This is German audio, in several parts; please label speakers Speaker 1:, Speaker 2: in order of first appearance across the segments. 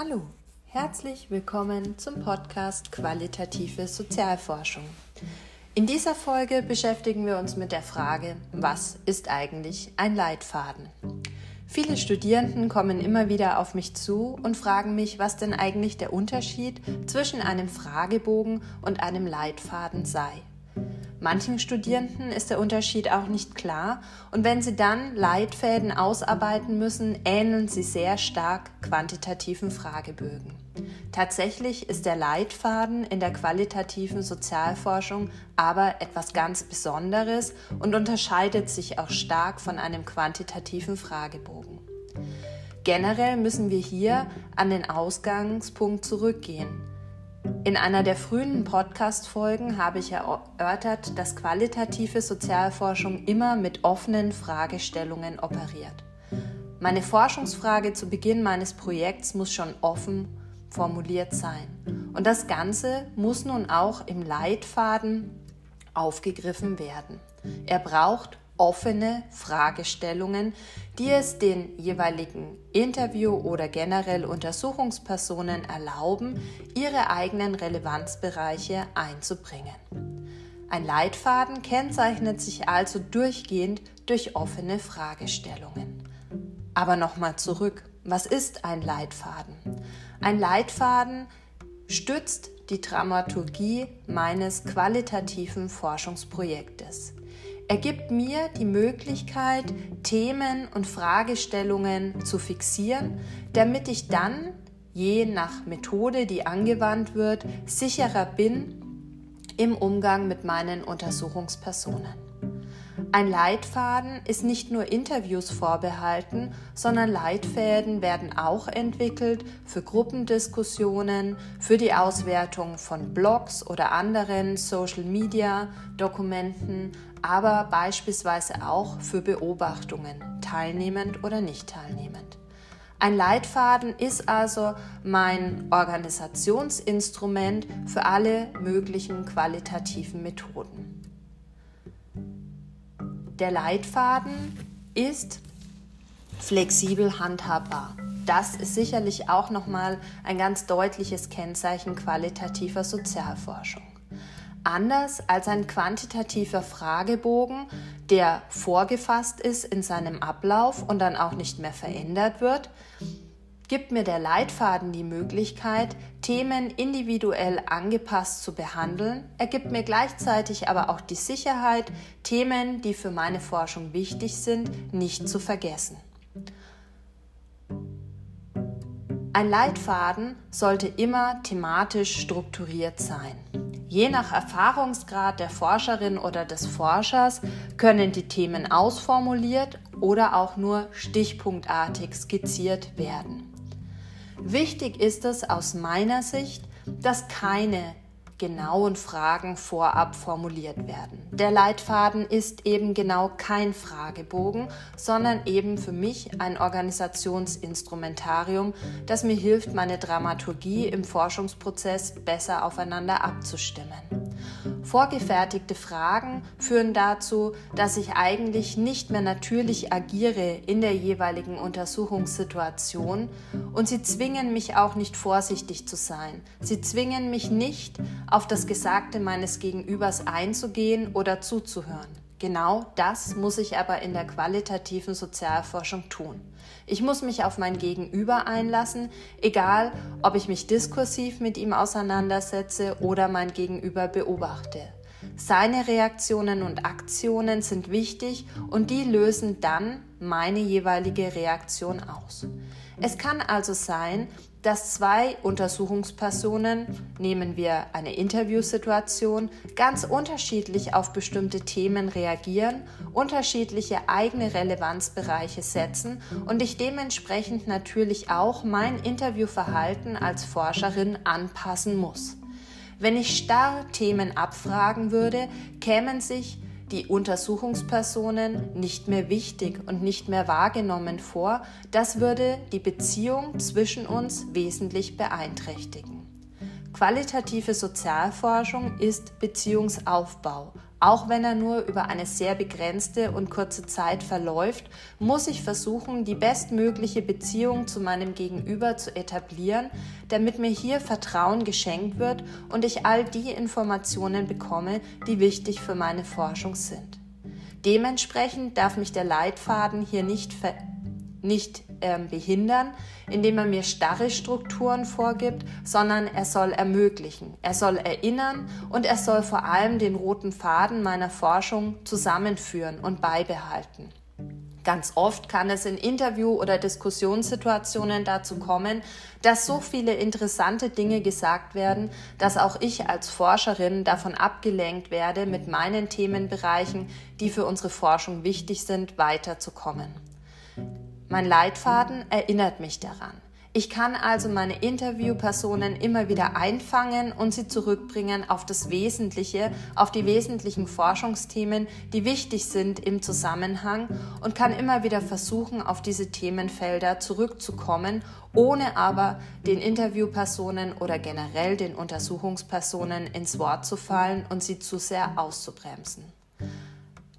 Speaker 1: Hallo, herzlich willkommen zum Podcast Qualitative Sozialforschung. In dieser Folge beschäftigen wir uns mit der Frage, was ist eigentlich ein Leitfaden? Viele Studierenden kommen immer wieder auf mich zu und fragen mich, was denn eigentlich der Unterschied zwischen einem Fragebogen und einem Leitfaden sei. Manchen Studierenden ist der Unterschied auch nicht klar und wenn sie dann Leitfäden ausarbeiten müssen, ähneln sie sehr stark quantitativen Fragebögen. Tatsächlich ist der Leitfaden in der qualitativen Sozialforschung aber etwas ganz Besonderes und unterscheidet sich auch stark von einem quantitativen Fragebogen. Generell müssen wir hier an den Ausgangspunkt zurückgehen. In einer der frühen Podcast-Folgen habe ich erörtert, dass qualitative Sozialforschung immer mit offenen Fragestellungen operiert. Meine Forschungsfrage zu Beginn meines Projekts muss schon offen formuliert sein. Und das Ganze muss nun auch im Leitfaden aufgegriffen werden. Er braucht offene Fragestellungen, die es den jeweiligen Interview- oder generell Untersuchungspersonen erlauben, ihre eigenen Relevanzbereiche einzubringen. Ein Leitfaden kennzeichnet sich also durchgehend durch offene Fragestellungen. Aber nochmal zurück, was ist ein Leitfaden? Ein Leitfaden stützt die Dramaturgie meines qualitativen Forschungsprojektes. Er gibt mir die Möglichkeit, Themen und Fragestellungen zu fixieren, damit ich dann, je nach Methode, die angewandt wird, sicherer bin im Umgang mit meinen Untersuchungspersonen. Ein Leitfaden ist nicht nur Interviews vorbehalten, sondern Leitfäden werden auch entwickelt für Gruppendiskussionen, für die Auswertung von Blogs oder anderen Social-Media-Dokumenten, aber beispielsweise auch für Beobachtungen, teilnehmend oder nicht teilnehmend. Ein Leitfaden ist also mein Organisationsinstrument für alle möglichen qualitativen Methoden. Der Leitfaden ist flexibel handhabbar. Das ist sicherlich auch nochmal ein ganz deutliches Kennzeichen qualitativer Sozialforschung. Anders als ein quantitativer Fragebogen, der vorgefasst ist in seinem Ablauf und dann auch nicht mehr verändert wird, gibt mir der Leitfaden die Möglichkeit, Themen individuell angepasst zu behandeln. Er gibt mir gleichzeitig aber auch die Sicherheit, Themen, die für meine Forschung wichtig sind, nicht zu vergessen. Ein Leitfaden sollte immer thematisch strukturiert sein. Je nach Erfahrungsgrad der Forscherin oder des Forschers können die Themen ausformuliert oder auch nur stichpunktartig skizziert werden. Wichtig ist es aus meiner Sicht, dass keine genauen Fragen vorab formuliert werden. Der Leitfaden ist eben genau kein Fragebogen, sondern eben für mich ein Organisationsinstrumentarium, das mir hilft, meine Dramaturgie im Forschungsprozess besser aufeinander abzustimmen. Vorgefertigte Fragen führen dazu, dass ich eigentlich nicht mehr natürlich agiere in der jeweiligen Untersuchungssituation und sie zwingen mich auch nicht vorsichtig zu sein. Sie zwingen mich nicht, auf das Gesagte meines Gegenübers einzugehen oder zuzuhören. Genau das muss ich aber in der qualitativen Sozialforschung tun. Ich muss mich auf mein Gegenüber einlassen, egal ob ich mich diskursiv mit ihm auseinandersetze oder mein Gegenüber beobachte. Seine Reaktionen und Aktionen sind wichtig und die lösen dann meine jeweilige Reaktion aus. Es kann also sein, dass zwei Untersuchungspersonen, nehmen wir eine Interviewsituation, ganz unterschiedlich auf bestimmte Themen reagieren, unterschiedliche eigene Relevanzbereiche setzen und ich dementsprechend natürlich auch mein Interviewverhalten als Forscherin anpassen muss. Wenn ich starr Themen abfragen würde, kämen sich die Untersuchungspersonen nicht mehr wichtig und nicht mehr wahrgenommen vor. Das würde die Beziehung zwischen uns wesentlich beeinträchtigen. Qualitative Sozialforschung ist Beziehungsaufbau, Auch wenn er nur über eine sehr begrenzte und kurze Zeit verläuft, muss ich versuchen, die bestmögliche Beziehung zu meinem Gegenüber zu etablieren, damit mir hier Vertrauen geschenkt wird und ich all die Informationen bekomme, die wichtig für meine Forschung sind. Dementsprechend darf mich der Leitfaden hier nicht, nicht äh, behindern, indem er mir starre Strukturen vorgibt, sondern er soll ermöglichen, er soll erinnern und er soll vor allem den roten Faden meiner Forschung zusammenführen und beibehalten. Ganz oft kann es in Interview- oder Diskussionssituationen dazu kommen, dass so viele interessante Dinge gesagt werden, dass auch ich als Forscherin davon abgelenkt werde, mit meinen Themenbereichen, die für unsere Forschung wichtig sind, weiterzukommen. Mein Leitfaden erinnert mich daran. Ich kann also meine Interviewpersonen immer wieder einfangen und sie zurückbringen auf das Wesentliche, auf die wesentlichen Forschungsthemen, die wichtig sind im Zusammenhang und kann immer wieder versuchen, auf diese Themenfelder zurückzukommen, ohne aber den Interviewpersonen oder generell den Untersuchungspersonen ins Wort zu fallen und sie zu sehr auszubremsen.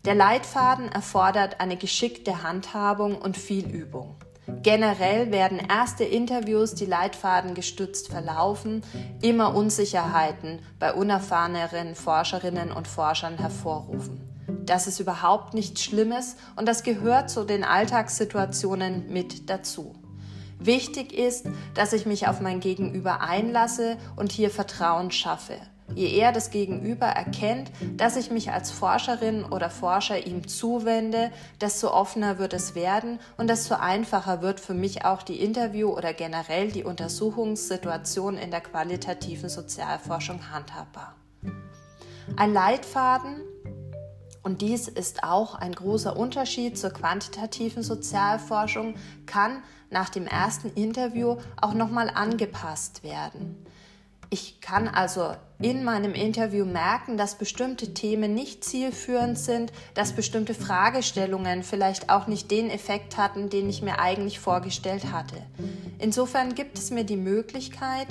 Speaker 1: Der Leitfaden erfordert eine geschickte Handhabung und viel Übung. Generell werden erste Interviews, die Leitfaden gestützt verlaufen, immer Unsicherheiten bei unerfahreneren Forscherinnen und Forschern hervorrufen. Das ist überhaupt nichts Schlimmes und das gehört zu den Alltagssituationen mit dazu. Wichtig ist, dass ich mich auf mein Gegenüber einlasse und hier Vertrauen schaffe. Je eher das Gegenüber erkennt, dass ich mich als Forscherin oder Forscher ihm zuwende, desto offener wird es werden und desto einfacher wird für mich auch die Interview- oder generell die Untersuchungssituation in der qualitativen Sozialforschung handhabbar. Ein Leitfaden und dies ist auch ein großer Unterschied zur quantitativen Sozialforschung, kann nach dem ersten Interview auch nochmal angepasst werden. Ich kann also in meinem Interview merken, dass bestimmte Themen nicht zielführend sind, dass bestimmte Fragestellungen vielleicht auch nicht den Effekt hatten, den ich mir eigentlich vorgestellt hatte. Insofern gibt es mir die Möglichkeit,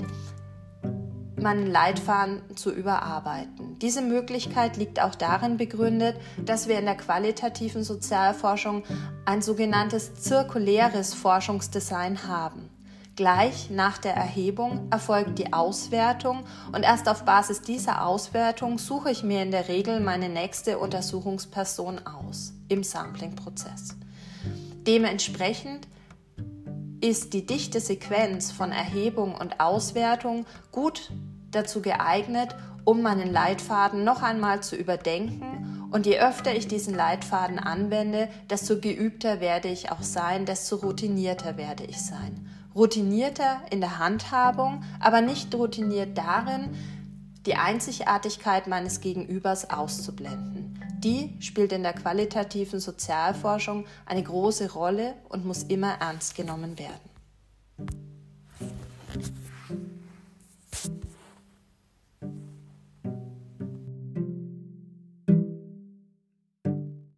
Speaker 1: meinen Leitfaden zu überarbeiten. Diese Möglichkeit liegt auch darin begründet, dass wir in der qualitativen Sozialforschung ein sogenanntes zirkuläres Forschungsdesign haben. Gleich nach der Erhebung erfolgt die Auswertung und erst auf Basis dieser Auswertung suche ich mir in der Regel meine nächste Untersuchungsperson aus im Sampling-Prozess. Dementsprechend ist die dichte Sequenz von Erhebung und Auswertung gut dazu geeignet, um meinen Leitfaden noch einmal zu überdenken. Und je öfter ich diesen Leitfaden anwende, desto geübter werde ich auch sein, desto routinierter werde ich sein routinierter in der Handhabung, aber nicht routiniert darin, die Einzigartigkeit meines Gegenübers auszublenden. Die spielt in der qualitativen Sozialforschung eine große Rolle und muss immer ernst genommen werden.